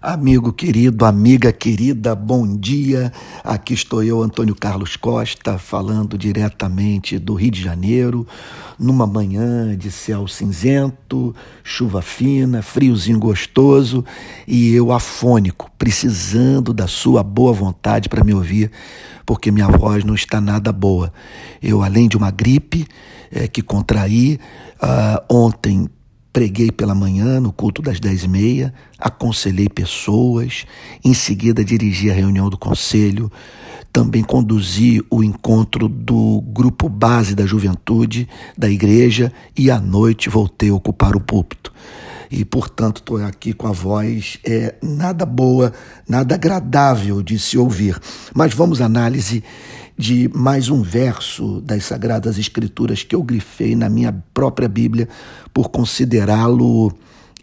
Amigo querido, amiga querida, bom dia. Aqui estou eu, Antônio Carlos Costa, falando diretamente do Rio de Janeiro, numa manhã de céu cinzento, chuva fina, friozinho gostoso e eu afônico, precisando da sua boa vontade para me ouvir, porque minha voz não está nada boa. Eu, além de uma gripe é, que contraí, uh, ontem Preguei pela manhã no culto das dez e meia, aconselhei pessoas, em seguida dirigi a reunião do conselho, também conduzi o encontro do grupo base da juventude da igreja e à noite voltei a ocupar o púlpito. E, portanto, estou aqui com a voz é, nada boa, nada agradável de se ouvir. Mas vamos à análise de mais um verso das Sagradas Escrituras que eu grifei na minha própria Bíblia por considerá-lo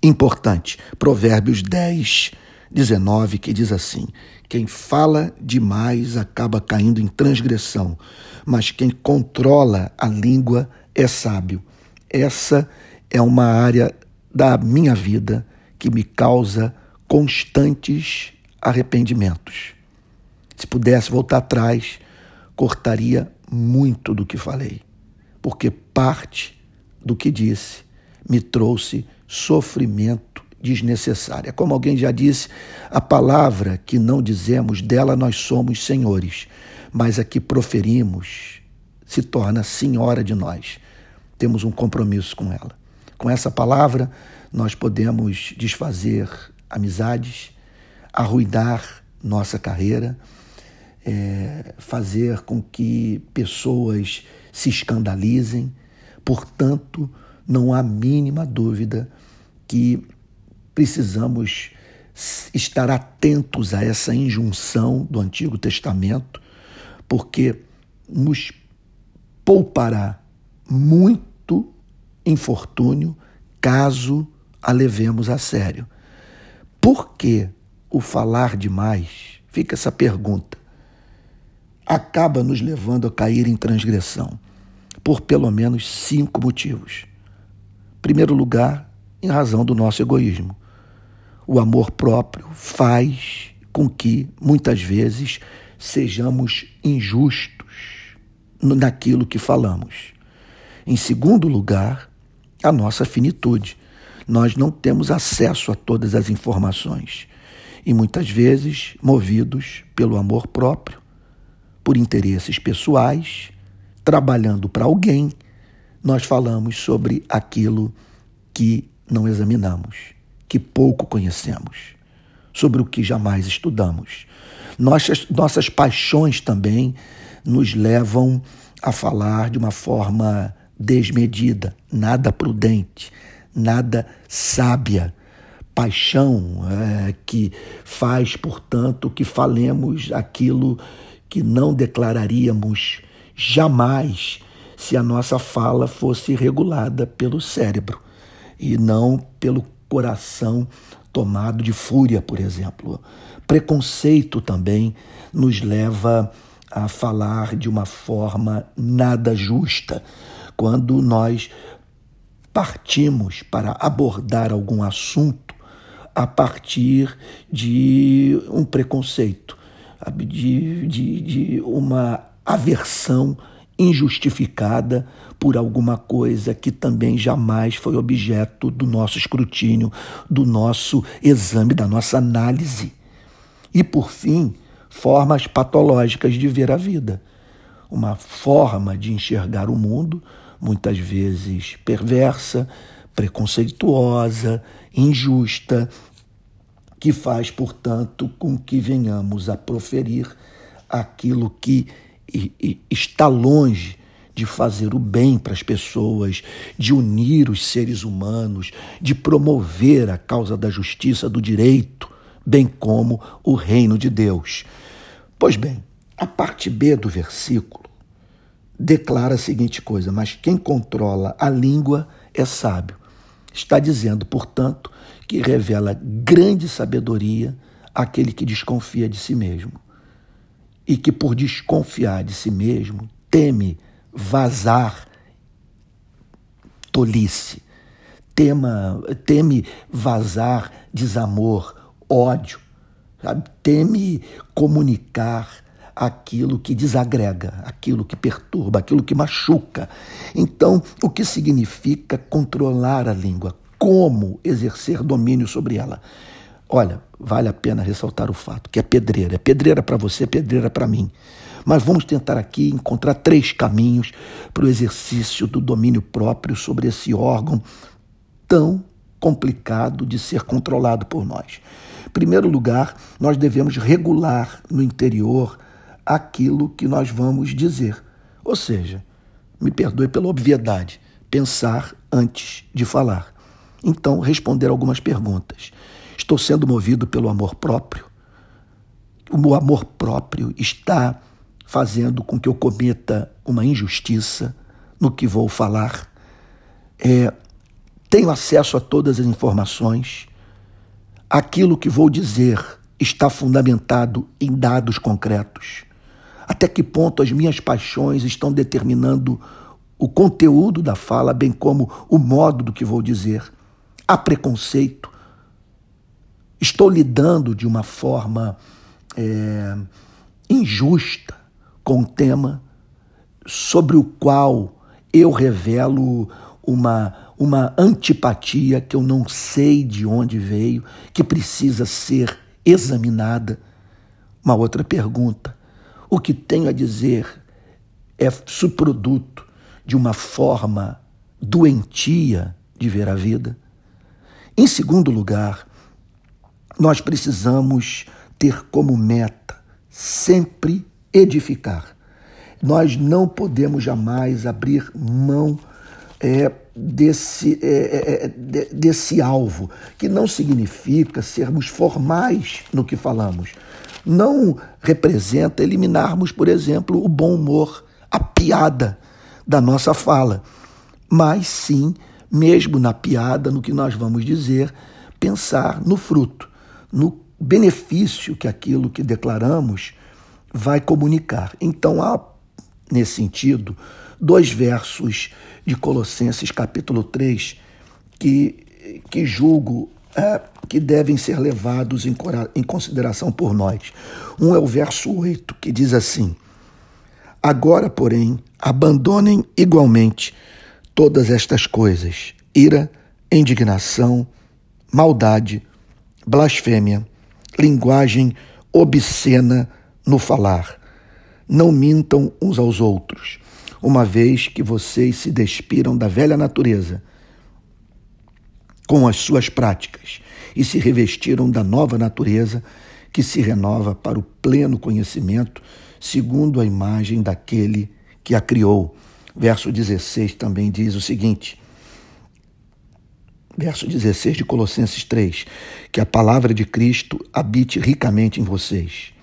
importante. Provérbios 10, 19, que diz assim: Quem fala demais acaba caindo em transgressão, mas quem controla a língua é sábio. Essa é uma área da minha vida que me causa constantes arrependimentos. Se pudesse voltar atrás, cortaria muito do que falei, porque parte do que disse me trouxe sofrimento desnecessário. É como alguém já disse, a palavra que não dizemos, dela nós somos senhores, mas a que proferimos se torna senhora de nós. Temos um compromisso com ela. Com essa palavra, nós podemos desfazer amizades, arruinar nossa carreira, é, fazer com que pessoas se escandalizem. Portanto, não há mínima dúvida que precisamos estar atentos a essa injunção do Antigo Testamento, porque nos poupará muito infortúnio caso a levemos a sério. Por que o falar demais? Fica essa pergunta acaba nos levando a cair em transgressão, por pelo menos cinco motivos. Em primeiro lugar, em razão do nosso egoísmo. O amor próprio faz com que, muitas vezes, sejamos injustos naquilo que falamos. Em segundo lugar, a nossa finitude. Nós não temos acesso a todas as informações e muitas vezes, movidos pelo amor próprio, por interesses pessoais, trabalhando para alguém, nós falamos sobre aquilo que não examinamos, que pouco conhecemos, sobre o que jamais estudamos. Nossas, nossas paixões também nos levam a falar de uma forma desmedida, nada prudente, nada sábia. Paixão é, que faz, portanto, que falemos aquilo que não declararíamos jamais se a nossa fala fosse regulada pelo cérebro e não pelo coração tomado de fúria, por exemplo. Preconceito também nos leva a falar de uma forma nada justa quando nós partimos para abordar algum assunto a partir de um preconceito de, de, de uma aversão injustificada por alguma coisa que também jamais foi objeto do nosso escrutínio, do nosso exame, da nossa análise. E, por fim, formas patológicas de ver a vida. Uma forma de enxergar o mundo, muitas vezes perversa, preconceituosa, injusta, que faz, portanto, com que venhamos a proferir aquilo que está longe de fazer o bem para as pessoas, de unir os seres humanos, de promover a causa da justiça, do direito, bem como o reino de Deus. Pois bem, a parte B do versículo declara a seguinte coisa: Mas quem controla a língua é sábio. Está dizendo, portanto, que revela grande sabedoria àquele que desconfia de si mesmo e que, por desconfiar de si mesmo, teme vazar tolice, tema, teme vazar desamor, ódio, sabe? teme comunicar aquilo que desagrega, aquilo que perturba, aquilo que machuca. Então, o que significa controlar a língua? Como exercer domínio sobre ela? Olha, vale a pena ressaltar o fato que é pedreira. É pedreira para você, é pedreira para mim. Mas vamos tentar aqui encontrar três caminhos para o exercício do domínio próprio sobre esse órgão tão complicado de ser controlado por nós. Em primeiro lugar, nós devemos regular no interior aquilo que nós vamos dizer. Ou seja, me perdoe pela obviedade, pensar antes de falar. Então, responder algumas perguntas. Estou sendo movido pelo amor próprio? O meu amor próprio está fazendo com que eu cometa uma injustiça no que vou falar? É, tenho acesso a todas as informações? Aquilo que vou dizer está fundamentado em dados concretos? Até que ponto as minhas paixões estão determinando o conteúdo da fala, bem como o modo do que vou dizer? Há preconceito? Estou lidando de uma forma é, injusta com um tema sobre o qual eu revelo uma, uma antipatia que eu não sei de onde veio, que precisa ser examinada. Uma outra pergunta: o que tenho a dizer é subproduto de uma forma doentia de ver a vida? Em segundo lugar, nós precisamos ter como meta sempre edificar. Nós não podemos jamais abrir mão é, desse, é, é, é desse alvo, que não significa sermos formais no que falamos, não representa eliminarmos, por exemplo, o bom humor, a piada da nossa fala, mas sim, mesmo na piada, no que nós vamos dizer, pensar no fruto, no benefício que aquilo que declaramos vai comunicar. Então há, nesse sentido, dois versos de Colossenses capítulo 3 que, que julgo é, que devem ser levados em, em consideração por nós. Um é o verso 8, que diz assim: Agora, porém, abandonem igualmente todas estas coisas: ira, indignação, maldade, blasfêmia, linguagem obscena no falar. Não mintam uns aos outros, uma vez que vocês se despiram da velha natureza com as suas práticas e se revestiram da nova natureza que se renova para o pleno conhecimento, segundo a imagem daquele que a criou. Verso 16 também diz o seguinte: Verso 16 de Colossenses 3: Que a palavra de Cristo habite ricamente em vocês.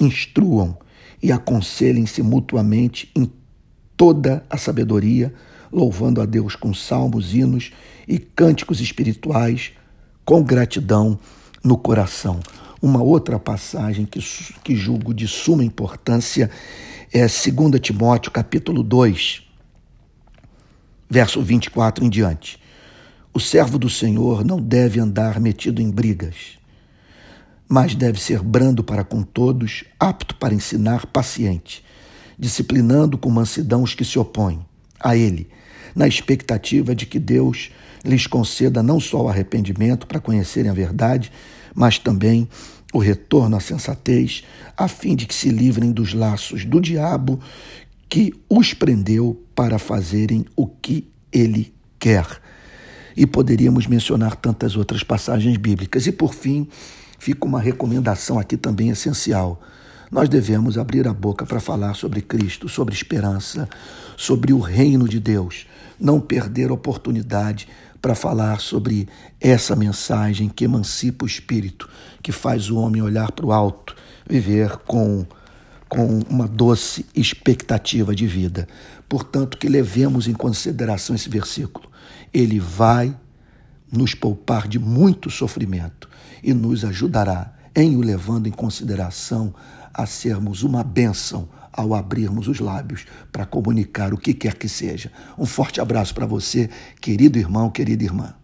Instruam e aconselhem-se mutuamente em toda a sabedoria louvando a Deus com salmos, hinos e cânticos espirituais, com gratidão no coração. Uma outra passagem que, que julgo de suma importância é 2 Timóteo, capítulo 2, verso 24 em diante. O servo do Senhor não deve andar metido em brigas, mas deve ser brando para com todos, apto para ensinar, paciente, disciplinando com mansidão os que se opõem a ele, na expectativa de que Deus lhes conceda não só o arrependimento para conhecerem a verdade, mas também o retorno à sensatez, a fim de que se livrem dos laços do diabo que os prendeu para fazerem o que ele quer. E poderíamos mencionar tantas outras passagens bíblicas. E por fim, fica uma recomendação aqui também essencial nós devemos abrir a boca para falar sobre Cristo, sobre esperança, sobre o reino de Deus. Não perder a oportunidade para falar sobre essa mensagem que emancipa o espírito, que faz o homem olhar para o alto, viver com, com uma doce expectativa de vida. Portanto, que levemos em consideração esse versículo. Ele vai nos poupar de muito sofrimento e nos ajudará em o levando em consideração a sermos uma bênção ao abrirmos os lábios para comunicar o que quer que seja. Um forte abraço para você, querido irmão, querida irmã.